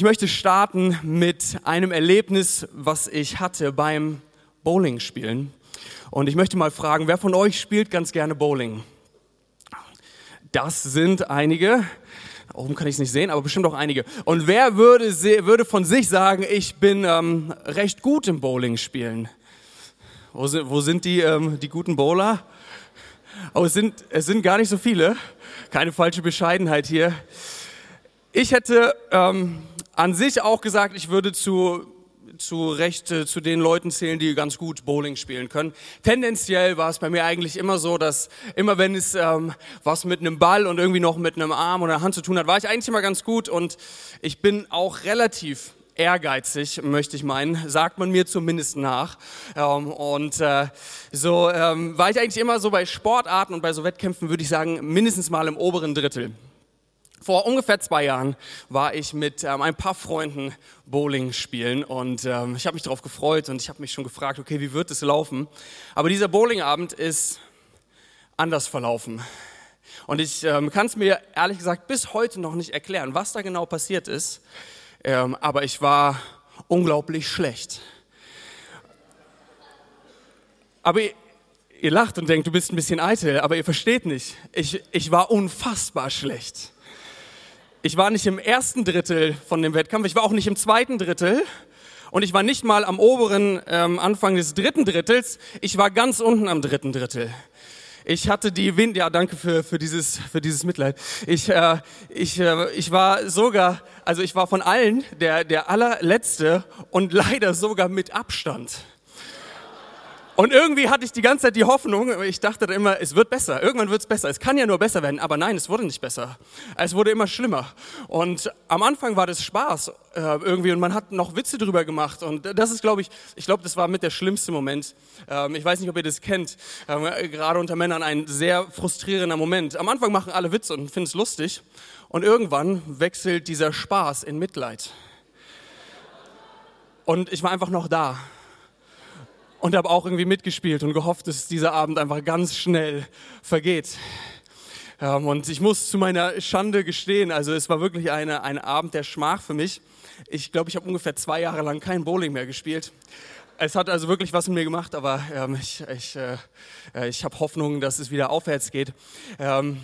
Ich möchte starten mit einem Erlebnis, was ich hatte beim Bowling spielen. Und ich möchte mal fragen, wer von euch spielt ganz gerne Bowling? Das sind einige. Oben kann ich es nicht sehen, aber bestimmt auch einige. Und wer würde, würde von sich sagen, ich bin ähm, recht gut im Bowling spielen? Wo sind, wo sind die, ähm, die guten Bowler? Oh, es sind, es sind gar nicht so viele. Keine falsche Bescheidenheit hier. Ich hätte ähm, an sich auch gesagt, ich würde zu, zu Recht äh, zu den Leuten zählen, die ganz gut Bowling spielen können. Tendenziell war es bei mir eigentlich immer so, dass immer wenn es ähm, was mit einem Ball und irgendwie noch mit einem Arm oder einer Hand zu tun hat, war ich eigentlich immer ganz gut und ich bin auch relativ ehrgeizig, möchte ich meinen, sagt man mir zumindest nach. Ähm, und äh, so ähm, war ich eigentlich immer so bei Sportarten und bei so Wettkämpfen, würde ich sagen, mindestens mal im oberen Drittel. Vor ungefähr zwei Jahren war ich mit ähm, ein paar Freunden Bowling spielen und ähm, ich habe mich darauf gefreut und ich habe mich schon gefragt, okay, wie wird es laufen? Aber dieser Bowlingabend ist anders verlaufen. Und ich ähm, kann es mir ehrlich gesagt bis heute noch nicht erklären, was da genau passiert ist. Ähm, aber ich war unglaublich schlecht. Aber ihr, lacht und denkt, du bist ein bisschen eitel, aber ihr versteht nicht. Ich, ich war unfassbar schlecht. Ich war nicht im ersten Drittel von dem Wettkampf, ich war auch nicht im zweiten Drittel und ich war nicht mal am oberen ähm, Anfang des dritten Drittels, ich war ganz unten am dritten Drittel. Ich hatte die Wind, ja danke für, für, dieses, für dieses Mitleid. Ich, äh, ich, äh, ich war sogar, also ich war von allen der, der allerletzte und leider sogar mit Abstand. Und irgendwie hatte ich die ganze Zeit die Hoffnung, ich dachte immer, es wird besser, irgendwann wird es besser, es kann ja nur besser werden, aber nein, es wurde nicht besser. Es wurde immer schlimmer. Und am Anfang war das Spaß äh, irgendwie und man hat noch Witze drüber gemacht und das ist, glaube ich, ich glaube, das war mit der schlimmste Moment. Ähm, ich weiß nicht, ob ihr das kennt, ähm, gerade unter Männern ein sehr frustrierender Moment. Am Anfang machen alle Witze und finden es lustig und irgendwann wechselt dieser Spaß in Mitleid. Und ich war einfach noch da und habe auch irgendwie mitgespielt und gehofft, dass dieser Abend einfach ganz schnell vergeht. Ähm, und ich muss zu meiner Schande gestehen, also es war wirklich eine, ein Abend der Schmach für mich. Ich glaube, ich habe ungefähr zwei Jahre lang kein Bowling mehr gespielt. Es hat also wirklich was mit mir gemacht, aber ähm, ich, ich, äh, ich habe Hoffnung, dass es wieder aufwärts geht. Ähm,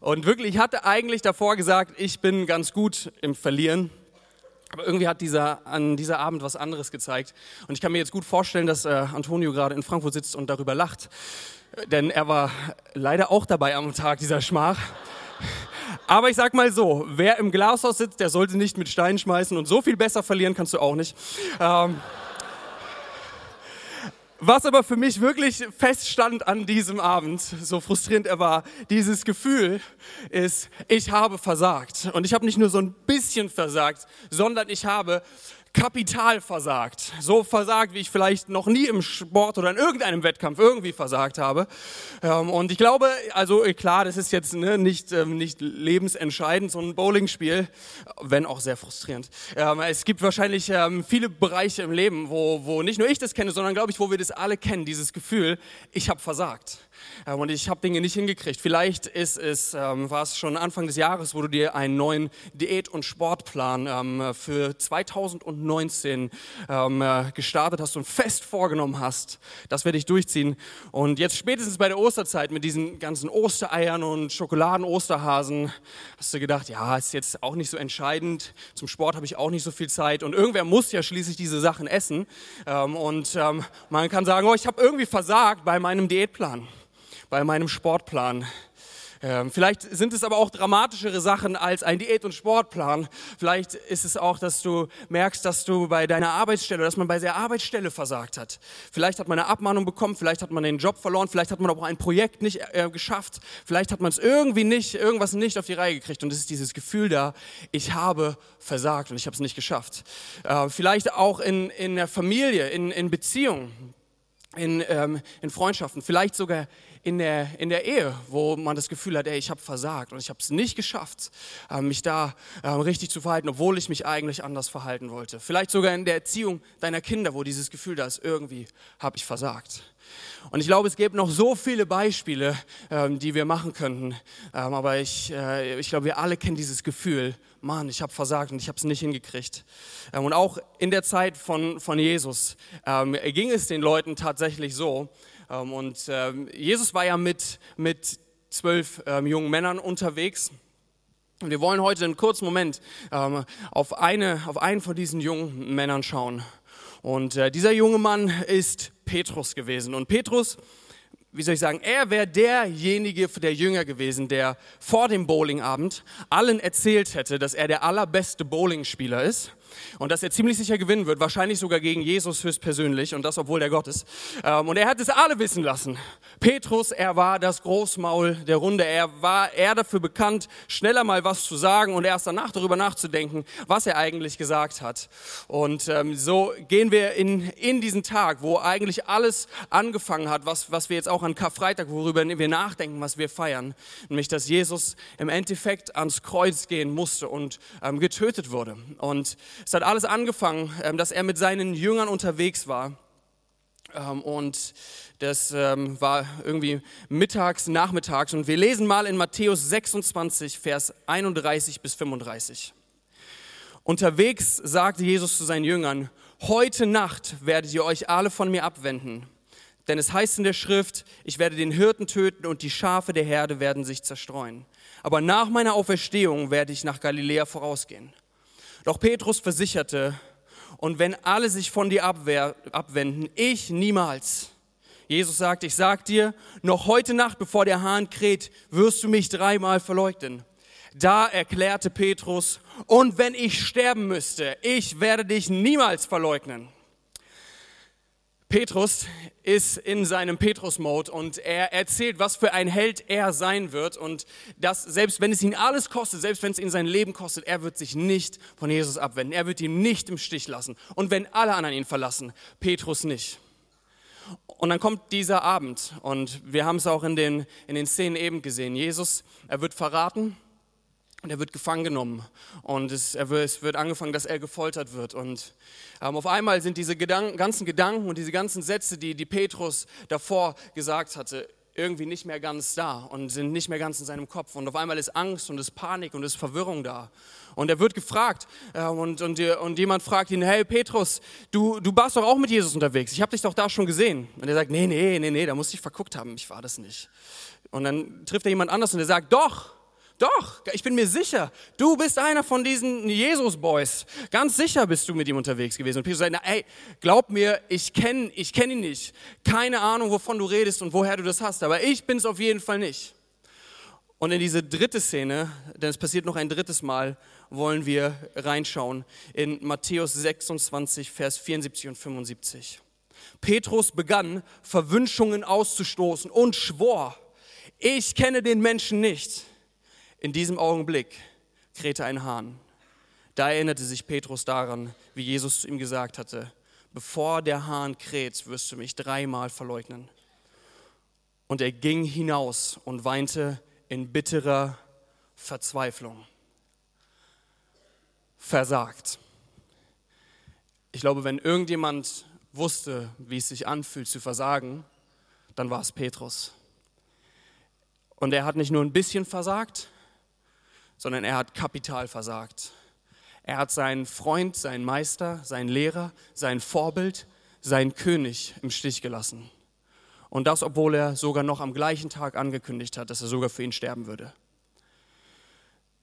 und wirklich, ich hatte eigentlich davor gesagt, ich bin ganz gut im Verlieren. Aber irgendwie hat dieser, an dieser Abend was anderes gezeigt. Und ich kann mir jetzt gut vorstellen, dass äh, Antonio gerade in Frankfurt sitzt und darüber lacht. Denn er war leider auch dabei am Tag dieser Schmach. Aber ich sag mal so, wer im Glashaus sitzt, der sollte nicht mit Steinen schmeißen und so viel besser verlieren kannst du auch nicht. Ähm, was aber für mich wirklich feststand an diesem Abend, so frustrierend er war, dieses Gefühl ist, ich habe versagt. Und ich habe nicht nur so ein bisschen versagt, sondern ich habe kapital versagt. So versagt, wie ich vielleicht noch nie im Sport oder in irgendeinem Wettkampf irgendwie versagt habe. Ähm, und ich glaube, also äh, klar, das ist jetzt ne, nicht, ähm, nicht lebensentscheidend, so ein Bowlingspiel, wenn auch sehr frustrierend. Ähm, es gibt wahrscheinlich viele Bereiche im Leben, wo, wo nicht nur ich das kenne, sondern glaube ich, wo wir das alle kennen, dieses Gefühl, ich habe versagt. Und ich habe Dinge nicht hingekriegt. Vielleicht ist es, war es schon Anfang des Jahres, wo du dir einen neuen Diät- und Sportplan für 2019 ähm, äh, gestartet hast und fest vorgenommen hast, das werde ich durchziehen. Und jetzt spätestens bei der Osterzeit mit diesen ganzen Ostereiern und Schokoladen-Osterhasen hast du gedacht, ja, ist jetzt auch nicht so entscheidend. Zum Sport habe ich auch nicht so viel Zeit und irgendwer muss ja schließlich diese Sachen essen. Ähm, und ähm, man kann sagen, oh, ich habe irgendwie versagt bei meinem Diätplan bei meinem Sportplan. Ähm, vielleicht sind es aber auch dramatischere Sachen als ein Diät- und Sportplan. Vielleicht ist es auch, dass du merkst, dass du bei deiner Arbeitsstelle, dass man bei der Arbeitsstelle versagt hat. Vielleicht hat man eine Abmahnung bekommen, vielleicht hat man den Job verloren, vielleicht hat man auch ein Projekt nicht äh, geschafft, vielleicht hat man es irgendwie nicht, irgendwas nicht auf die Reihe gekriegt. Und es ist dieses Gefühl da, ich habe versagt und ich habe es nicht geschafft. Äh, vielleicht auch in, in der Familie, in, in Beziehungen, in, ähm, in Freundschaften, vielleicht sogar in der, in der Ehe, wo man das Gefühl hat, ey, ich habe versagt und ich habe es nicht geschafft, äh, mich da äh, richtig zu verhalten, obwohl ich mich eigentlich anders verhalten wollte. Vielleicht sogar in der Erziehung deiner Kinder, wo dieses Gefühl da ist, irgendwie habe ich versagt. Und ich glaube, es gibt noch so viele Beispiele, ähm, die wir machen könnten. Ähm, aber ich, äh, ich glaube, wir alle kennen dieses Gefühl, Mann, ich habe versagt und ich habe es nicht hingekriegt. Ähm, und auch in der Zeit von, von Jesus ähm, ging es den Leuten tatsächlich so. Ähm, und ähm, Jesus war ja mit, mit zwölf jungen Männern unterwegs. Und wir wollen heute einen kurzen Moment auf, eine, auf einen von diesen jungen Männern schauen. Und äh, dieser junge Mann ist Petrus gewesen. Und Petrus, wie soll ich sagen, er wäre derjenige, der Jünger gewesen, der vor dem Bowlingabend allen erzählt hätte, dass er der allerbeste Bowlingspieler ist und dass er ziemlich sicher gewinnen wird, wahrscheinlich sogar gegen Jesus höchstpersönlich und das, obwohl der Gott ist. Ähm, und er hat es alle wissen lassen. Petrus, er war das Großmaul der Runde. Er war eher dafür bekannt, schneller mal was zu sagen und erst danach darüber nachzudenken, was er eigentlich gesagt hat. Und ähm, so gehen wir in, in diesen Tag, wo eigentlich alles angefangen hat, was, was wir jetzt auch an Karfreitag, worüber wir nachdenken, was wir feiern. Nämlich, dass Jesus im Endeffekt ans Kreuz gehen musste und ähm, getötet wurde. Und es hat alles angefangen, ähm, dass er mit seinen Jüngern unterwegs war. Ähm, und das ähm, war irgendwie mittags, nachmittags. Und wir lesen mal in Matthäus 26, Vers 31 bis 35. Unterwegs sagte Jesus zu seinen Jüngern, heute Nacht werdet ihr euch alle von mir abwenden. Denn es heißt in der Schrift, ich werde den Hirten töten und die Schafe der Herde werden sich zerstreuen. Aber nach meiner Auferstehung werde ich nach Galiläa vorausgehen. Doch Petrus versicherte, und wenn alle sich von dir abwehr, abwenden, ich niemals. Jesus sagt, ich sag dir, noch heute Nacht, bevor der Hahn kräht, wirst du mich dreimal verleugnen. Da erklärte Petrus, und wenn ich sterben müsste, ich werde dich niemals verleugnen. Petrus ist in seinem Petrus-Mode und er erzählt, was für ein Held er sein wird und dass selbst wenn es ihn alles kostet, selbst wenn es ihn sein Leben kostet, er wird sich nicht von Jesus abwenden. Er wird ihn nicht im Stich lassen. Und wenn alle anderen ihn verlassen, Petrus nicht. Und dann kommt dieser Abend und wir haben es auch in den, in den Szenen eben gesehen. Jesus, er wird verraten, und er wird gefangen genommen und es, wird, es wird angefangen, dass er gefoltert wird. Und ähm, auf einmal sind diese Gedanken, ganzen Gedanken und diese ganzen Sätze, die, die Petrus davor gesagt hatte, irgendwie nicht mehr ganz da und sind nicht mehr ganz in seinem Kopf. Und auf einmal ist Angst und ist Panik und ist Verwirrung da. Und er wird gefragt äh, und, und, und jemand fragt ihn, hey Petrus, du, du warst doch auch mit Jesus unterwegs. Ich habe dich doch da schon gesehen. Und er sagt, nee, nee, nee, nee, da musste ich verguckt haben. Ich war das nicht. Und dann trifft er jemand anders und er sagt, doch, doch, ich bin mir sicher, du bist einer von diesen Jesus-Boys. Ganz sicher bist du mit ihm unterwegs gewesen. Und Petrus sagt, ey, glaub mir, ich kenne ich kenn ihn nicht. Keine Ahnung, wovon du redest und woher du das hast, aber ich bin es auf jeden Fall nicht. Und in diese dritte Szene, denn es passiert noch ein drittes Mal, wollen wir reinschauen in Matthäus 26, Vers 74 und 75. Petrus begann, Verwünschungen auszustoßen und schwor, ich kenne den Menschen nicht. In diesem Augenblick krähte ein Hahn. Da erinnerte sich Petrus daran, wie Jesus zu ihm gesagt hatte, bevor der Hahn kräht, wirst du mich dreimal verleugnen. Und er ging hinaus und weinte in bitterer Verzweiflung. Versagt. Ich glaube, wenn irgendjemand wusste, wie es sich anfühlt zu versagen, dann war es Petrus. Und er hat nicht nur ein bisschen versagt, sondern er hat kapital versagt. Er hat seinen Freund, seinen Meister, seinen Lehrer, sein Vorbild, seinen König im Stich gelassen. Und das, obwohl er sogar noch am gleichen Tag angekündigt hat, dass er sogar für ihn sterben würde.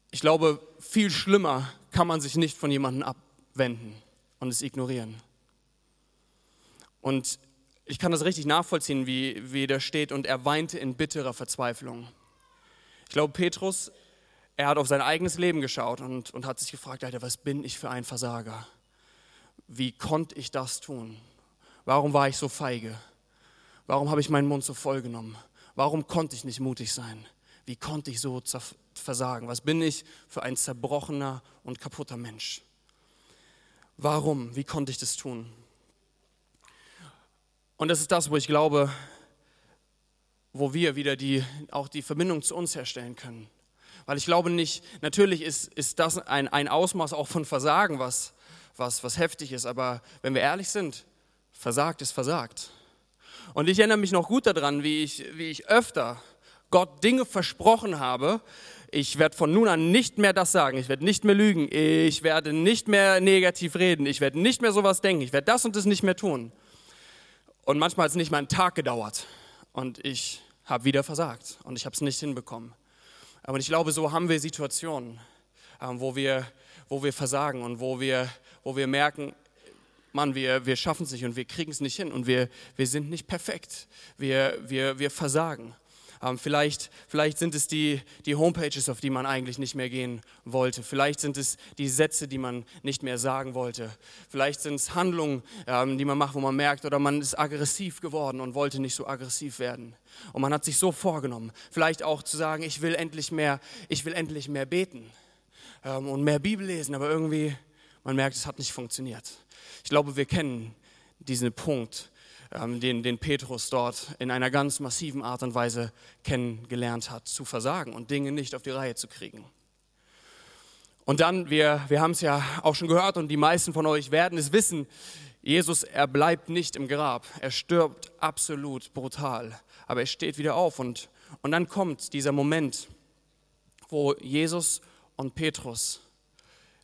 Ich glaube, viel schlimmer kann man sich nicht von jemandem abwenden und es ignorieren. Und ich kann das richtig nachvollziehen, wie, wie da steht, und er weinte in bitterer Verzweiflung. Ich glaube, Petrus er hat auf sein eigenes Leben geschaut und, und hat sich gefragt, Alter, was bin ich für ein Versager? Wie konnte ich das tun? Warum war ich so feige? Warum habe ich meinen Mund so voll genommen? Warum konnte ich nicht mutig sein? Wie konnte ich so versagen? Was bin ich für ein zerbrochener und kaputter Mensch? Warum? Wie konnte ich das tun? Und das ist das, wo ich glaube, wo wir wieder die, auch die Verbindung zu uns herstellen können. Weil ich glaube nicht, natürlich ist, ist das ein, ein Ausmaß auch von Versagen, was, was, was heftig ist, aber wenn wir ehrlich sind, versagt ist versagt. Und ich erinnere mich noch gut daran, wie ich, wie ich öfter Gott Dinge versprochen habe. Ich werde von nun an nicht mehr das sagen, ich werde nicht mehr lügen, ich werde nicht mehr negativ reden, ich werde nicht mehr sowas denken, ich werde das und das nicht mehr tun. Und manchmal hat es nicht mal einen Tag gedauert und ich habe wieder versagt und ich habe es nicht hinbekommen. Aber ich glaube, so haben wir Situationen, ähm, wo wir, wo wir versagen und wo wir, wo wir merken, Mann, wir, wir schaffen es nicht und wir kriegen es nicht hin und wir, wir sind nicht perfekt. Wir, wir, wir versagen. Ähm, vielleicht, vielleicht sind es die, die Homepages, auf die man eigentlich nicht mehr gehen wollte. Vielleicht sind es die Sätze, die man nicht mehr sagen wollte. Vielleicht sind es Handlungen, ähm, die man macht, wo man merkt, oder man ist aggressiv geworden und wollte nicht so aggressiv werden. Und man hat sich so vorgenommen. Vielleicht auch zu sagen, ich will endlich mehr, ich will endlich mehr beten ähm, und mehr Bibel lesen, aber irgendwie, man merkt, es hat nicht funktioniert. Ich glaube, wir kennen diesen Punkt, den, den Petrus dort in einer ganz massiven Art und Weise kennengelernt hat, zu versagen und Dinge nicht auf die Reihe zu kriegen. Und dann, wir, wir haben es ja auch schon gehört und die meisten von euch werden es wissen, Jesus, er bleibt nicht im Grab, er stirbt absolut brutal, aber er steht wieder auf und, und dann kommt dieser Moment, wo Jesus und Petrus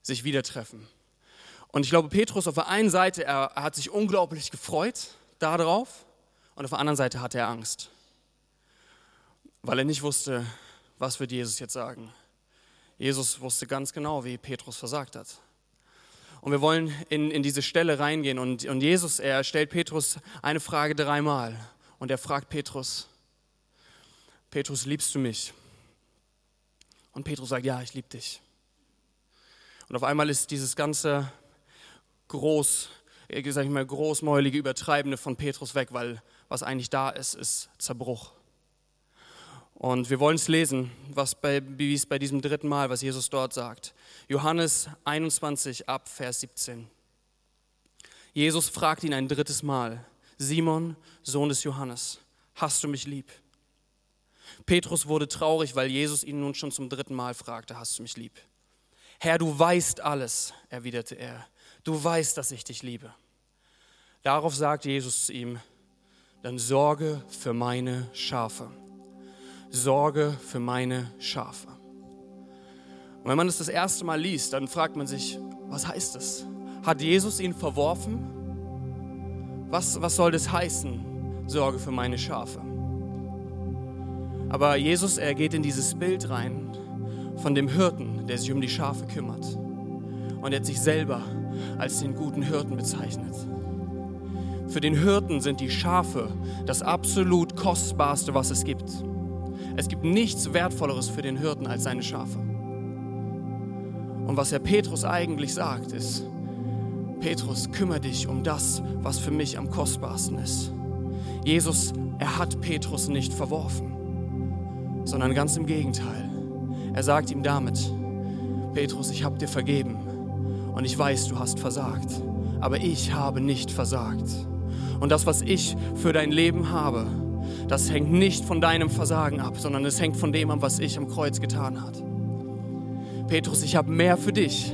sich wieder treffen. Und ich glaube, Petrus auf der einen Seite, er, er hat sich unglaublich gefreut darauf und auf der anderen Seite hatte er Angst, weil er nicht wusste, was wird Jesus jetzt sagen. Jesus wusste ganz genau, wie Petrus versagt hat. Und wir wollen in, in diese Stelle reingehen und, und Jesus, er stellt Petrus eine Frage dreimal und er fragt Petrus, Petrus, liebst du mich? Und Petrus sagt, ja, ich liebe dich. Und auf einmal ist dieses ganze groß, sag ich mal, großmäulige, übertreibende von Petrus weg, weil was eigentlich da ist, ist Zerbruch. Und wir wollen es lesen, was bei, wie es bei diesem dritten Mal, was Jesus dort sagt. Johannes 21 ab Vers 17. Jesus fragt ihn ein drittes Mal, Simon, Sohn des Johannes, hast du mich lieb? Petrus wurde traurig, weil Jesus ihn nun schon zum dritten Mal fragte, hast du mich lieb? Herr, du weißt alles, erwiderte er du weißt, dass ich dich liebe. Darauf sagt Jesus zu ihm, dann sorge für meine Schafe. Sorge für meine Schafe. Und wenn man das das erste Mal liest, dann fragt man sich, was heißt das? Hat Jesus ihn verworfen? Was, was soll das heißen? Sorge für meine Schafe. Aber Jesus, er geht in dieses Bild rein von dem Hirten, der sich um die Schafe kümmert. Und er hat sich selber als den guten Hirten bezeichnet. Für den Hirten sind die Schafe das absolut kostbarste, was es gibt. Es gibt nichts Wertvolleres für den Hirten als seine Schafe. Und was Herr Petrus eigentlich sagt, ist, Petrus, kümmere dich um das, was für mich am kostbarsten ist. Jesus, er hat Petrus nicht verworfen, sondern ganz im Gegenteil. Er sagt ihm damit, Petrus, ich habe dir vergeben und ich weiß, du hast versagt. Aber ich habe nicht versagt. Und das, was ich für dein Leben habe, das hängt nicht von deinem Versagen ab, sondern es hängt von dem ab, was ich am Kreuz getan habe. Petrus, ich habe mehr für dich.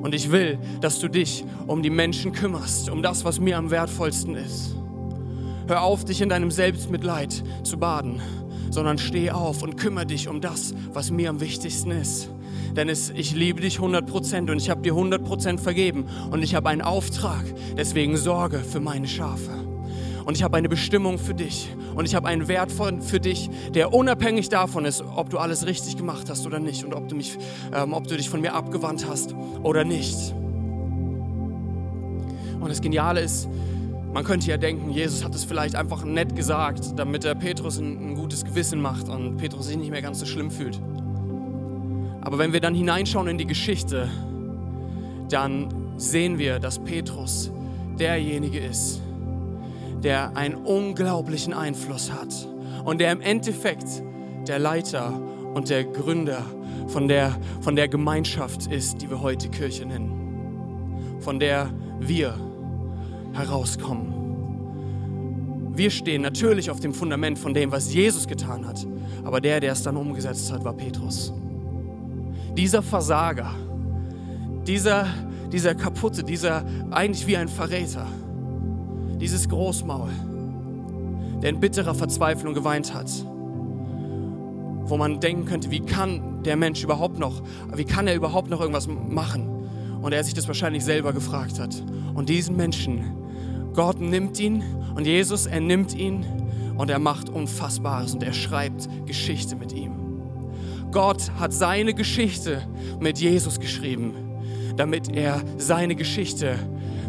Und ich will, dass du dich um die Menschen kümmerst, um das, was mir am wertvollsten ist. Hör auf, dich in deinem Selbstmitleid zu baden, sondern steh auf und kümmere dich um das, was mir am wichtigsten ist. Denn ich liebe dich 100% und ich habe dir 100% vergeben und ich habe einen Auftrag. Deswegen sorge für meine Schafe. Und ich habe eine Bestimmung für dich. Und ich habe einen Wert für dich, der unabhängig davon ist, ob du alles richtig gemacht hast oder nicht und ob du, mich, ähm, ob du dich von mir abgewandt hast oder nicht. Und das Geniale ist, man könnte ja denken, Jesus hat es vielleicht einfach nett gesagt, damit er Petrus ein, ein gutes Gewissen macht und Petrus sich nicht mehr ganz so schlimm fühlt. Aber wenn wir dann hineinschauen in die Geschichte, dann sehen wir, dass Petrus derjenige ist, der einen unglaublichen Einfluss hat und der im Endeffekt der Leiter und der Gründer von der, von der Gemeinschaft ist, die wir heute Kirche nennen, von der wir herauskommen. Wir stehen natürlich auf dem Fundament von dem, was Jesus getan hat. Aber der, der es dann umgesetzt hat, war Petrus. Dieser Versager, dieser, dieser Kaputte, dieser eigentlich wie ein Verräter, dieses Großmaul, der in bitterer Verzweiflung geweint hat, wo man denken könnte, wie kann der Mensch überhaupt noch, wie kann er überhaupt noch irgendwas machen? Und er sich das wahrscheinlich selber gefragt hat. Und diesen Menschen, Gott nimmt ihn und Jesus, er nimmt ihn und er macht Unfassbares und er schreibt Geschichte mit ihm. Gott hat seine Geschichte mit Jesus geschrieben, damit er seine Geschichte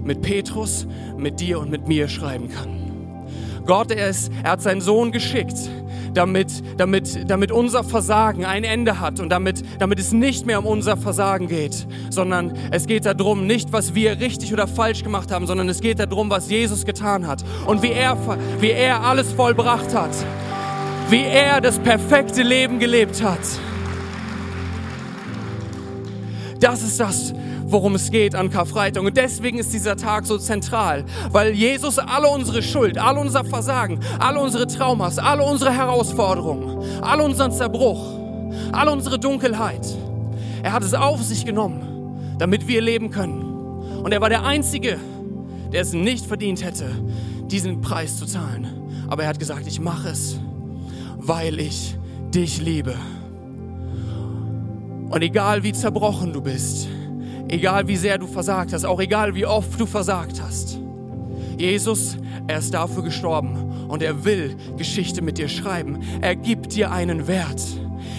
mit Petrus, mit dir und mit mir schreiben kann. Gott, er, ist, er hat seinen Sohn geschickt, damit, damit, damit unser Versagen ein Ende hat und damit, damit es nicht mehr um unser Versagen geht, sondern es geht darum, nicht was wir richtig oder falsch gemacht haben, sondern es geht darum, was Jesus getan hat und wie er, wie er alles vollbracht hat, wie er das perfekte Leben gelebt hat. Das ist das, worum es geht an Karfreitag. Und deswegen ist dieser Tag so zentral, weil Jesus alle unsere Schuld, all unser Versagen, alle unsere Traumas, alle unsere Herausforderungen, all unseren Zerbruch, all unsere Dunkelheit, er hat es auf sich genommen, damit wir leben können. Und er war der Einzige, der es nicht verdient hätte, diesen Preis zu zahlen. Aber er hat gesagt, ich mache es, weil ich dich liebe. Und egal wie zerbrochen du bist, Egal wie sehr du versagt hast, auch egal wie oft du versagt hast. Jesus, er ist dafür gestorben und er will Geschichte mit dir schreiben. Er gibt dir einen Wert.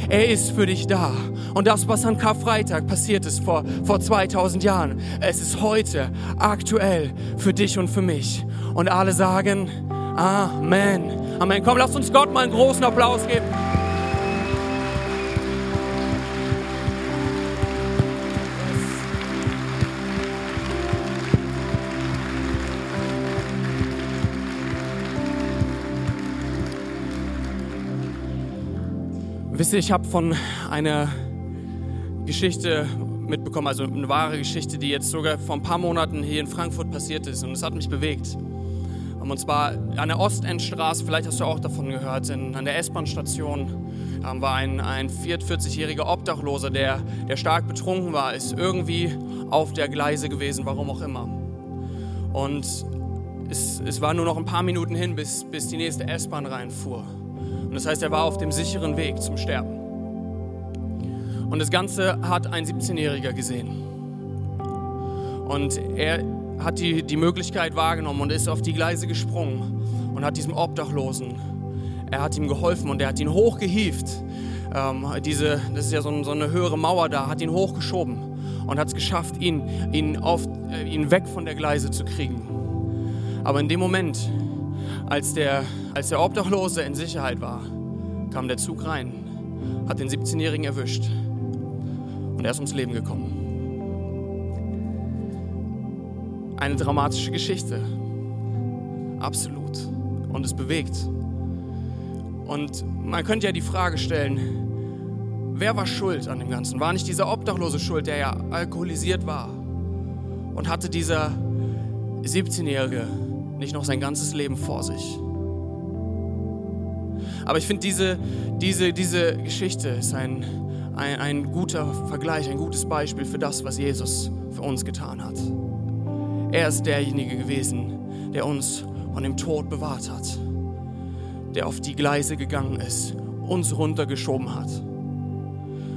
Er ist für dich da. Und das, was an Karfreitag passiert ist vor, vor 2000 Jahren, es ist heute aktuell für dich und für mich. Und alle sagen, Amen. Amen. Komm, lass uns Gott mal einen großen Applaus geben. Wisst ihr, ich habe von einer Geschichte mitbekommen, also eine wahre Geschichte, die jetzt sogar vor ein paar Monaten hier in Frankfurt passiert ist und es hat mich bewegt. Und zwar an der Ostendstraße, vielleicht hast du auch davon gehört, in, an der S-Bahn-Station ähm, war ein, ein 44-jähriger Obdachloser, der, der stark betrunken war, ist irgendwie auf der Gleise gewesen, warum auch immer. Und es, es war nur noch ein paar Minuten hin, bis, bis die nächste S-Bahn reinfuhr. Und das heißt, er war auf dem sicheren Weg zum Sterben. Und das Ganze hat ein 17-Jähriger gesehen. Und er hat die, die Möglichkeit wahrgenommen und ist auf die Gleise gesprungen und hat diesem Obdachlosen, er hat ihm geholfen und er hat ihn hochgehieft. Ähm, diese, das ist ja so, so, eine höhere Mauer da, hat ihn hochgeschoben und hat es geschafft, ihn, ihn, auf, äh, ihn weg von der Gleise zu kriegen. Aber in dem Moment, als der, als der Obdachlose in Sicherheit war, kam der Zug rein, hat den 17-Jährigen erwischt und er ist ums Leben gekommen. Eine dramatische Geschichte. Absolut. Und es bewegt. Und man könnte ja die Frage stellen, wer war schuld an dem Ganzen? War nicht dieser Obdachlose schuld, der ja alkoholisiert war? Und hatte dieser 17-Jährige nicht noch sein ganzes Leben vor sich. Aber ich finde, diese, diese, diese Geschichte ist ein, ein, ein guter Vergleich, ein gutes Beispiel für das, was Jesus für uns getan hat. Er ist derjenige gewesen, der uns von dem Tod bewahrt hat, der auf die Gleise gegangen ist, uns runtergeschoben hat,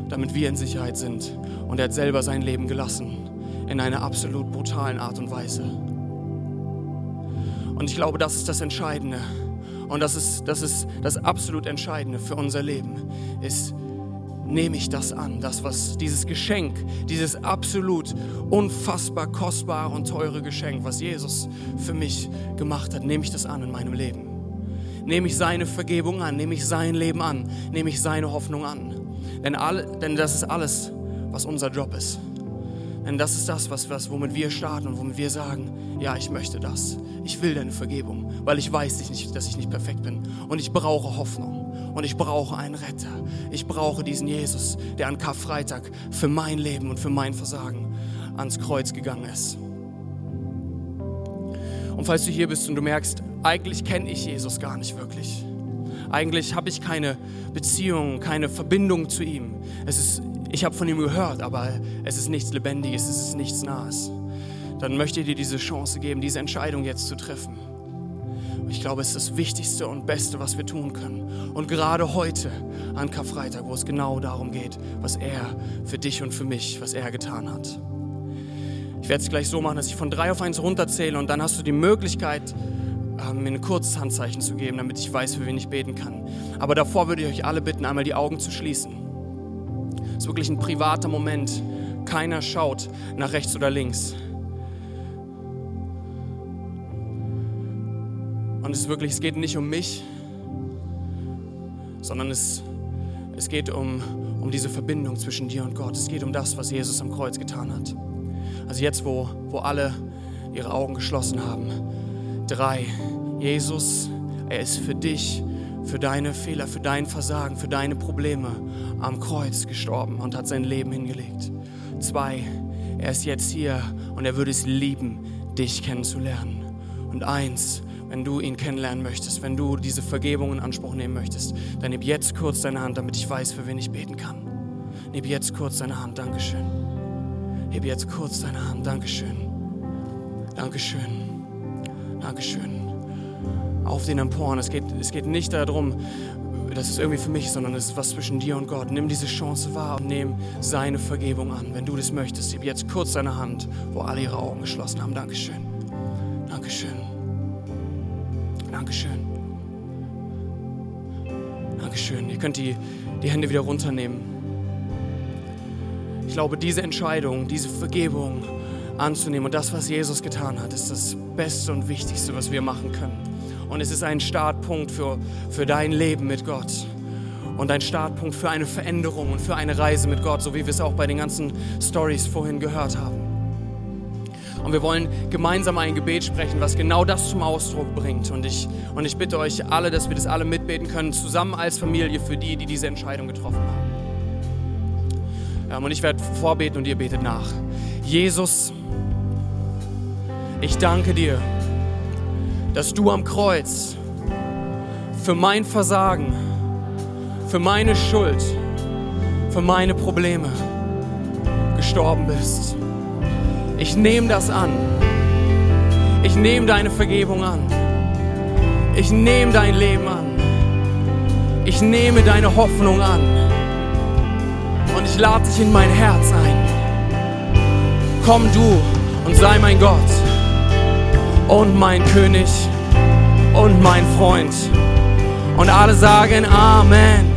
damit wir in Sicherheit sind. Und er hat selber sein Leben gelassen in einer absolut brutalen Art und Weise. Und ich glaube, das ist das Entscheidende. Und das ist, das ist das absolut Entscheidende für unser Leben, ist, nehme ich das an, das, was dieses Geschenk, dieses absolut unfassbar kostbare und teure Geschenk, was Jesus für mich gemacht hat, nehme ich das an in meinem Leben. Nehme ich seine Vergebung an, nehme ich sein Leben an, nehme ich seine Hoffnung an. Denn, all, denn das ist alles, was unser Job ist. Denn das ist das, was, was, womit wir starten und womit wir sagen, ja, ich möchte das. Ich will deine Vergebung, weil ich weiß, dass ich nicht perfekt bin. Und ich brauche Hoffnung. Und ich brauche einen Retter. Ich brauche diesen Jesus, der an Karfreitag für mein Leben und für mein Versagen ans Kreuz gegangen ist. Und falls du hier bist und du merkst, eigentlich kenne ich Jesus gar nicht wirklich. Eigentlich habe ich keine Beziehung, keine Verbindung zu ihm. Es ist, ich habe von ihm gehört, aber es ist nichts Lebendiges, es ist nichts Nahes. Dann möchte ich dir diese Chance geben, diese Entscheidung jetzt zu treffen. Ich glaube, es ist das Wichtigste und Beste, was wir tun können. Und gerade heute an Karfreitag, wo es genau darum geht, was er für dich und für mich, was er getan hat. Ich werde es gleich so machen, dass ich von drei auf eins runterzähle und dann hast du die Möglichkeit, ähm, mir ein kurzes Handzeichen zu geben, damit ich weiß, für wen ich beten kann. Aber davor würde ich euch alle bitten, einmal die Augen zu schließen. Ist wirklich ein privater Moment. Keiner schaut nach rechts oder links. Und es ist wirklich, es geht nicht um mich, sondern es, es geht um, um diese Verbindung zwischen dir und Gott. Es geht um das, was Jesus am Kreuz getan hat. Also jetzt, wo, wo alle ihre Augen geschlossen haben. Drei. Jesus, er ist für dich, für deine Fehler, für dein Versagen, für deine Probleme am Kreuz gestorben und hat sein Leben hingelegt. Zwei. Er ist jetzt hier und er würde es lieben, dich kennenzulernen. Und eins, wenn du ihn kennenlernen möchtest, wenn du diese Vergebung in Anspruch nehmen möchtest, dann nimm jetzt kurz deine Hand, damit ich weiß, für wen ich beten kann. Nimm jetzt kurz deine Hand, Dankeschön. Heb jetzt kurz deine Hand, Dankeschön. Dankeschön. Dankeschön. Auf den Emporen. Es geht, es geht nicht darum, dass es irgendwie für mich, sondern es ist was zwischen dir und Gott. Nimm diese Chance wahr und nimm seine Vergebung an. Wenn du das möchtest, heb jetzt kurz deine Hand, wo alle ihre Augen geschlossen haben. Dankeschön. Dankeschön. Dankeschön. Dankeschön. Ihr könnt die, die Hände wieder runternehmen. Ich glaube, diese Entscheidung, diese Vergebung anzunehmen und das, was Jesus getan hat, ist das Beste und Wichtigste, was wir machen können. Und es ist ein Startpunkt für, für dein Leben mit Gott und ein Startpunkt für eine Veränderung und für eine Reise mit Gott, so wie wir es auch bei den ganzen Stories vorhin gehört haben. Und wir wollen gemeinsam ein Gebet sprechen, was genau das zum Ausdruck bringt. Und ich, und ich bitte euch alle, dass wir das alle mitbeten können, zusammen als Familie für die, die diese Entscheidung getroffen haben. Ähm, und ich werde vorbeten und ihr betet nach. Jesus, ich danke dir, dass du am Kreuz für mein Versagen, für meine Schuld, für meine Probleme gestorben bist. Ich nehme das an. Ich nehme deine Vergebung an. Ich nehme dein Leben an. Ich nehme deine Hoffnung an. Und ich lade dich in mein Herz ein. Komm du und sei mein Gott und mein König und mein Freund. Und alle sagen Amen.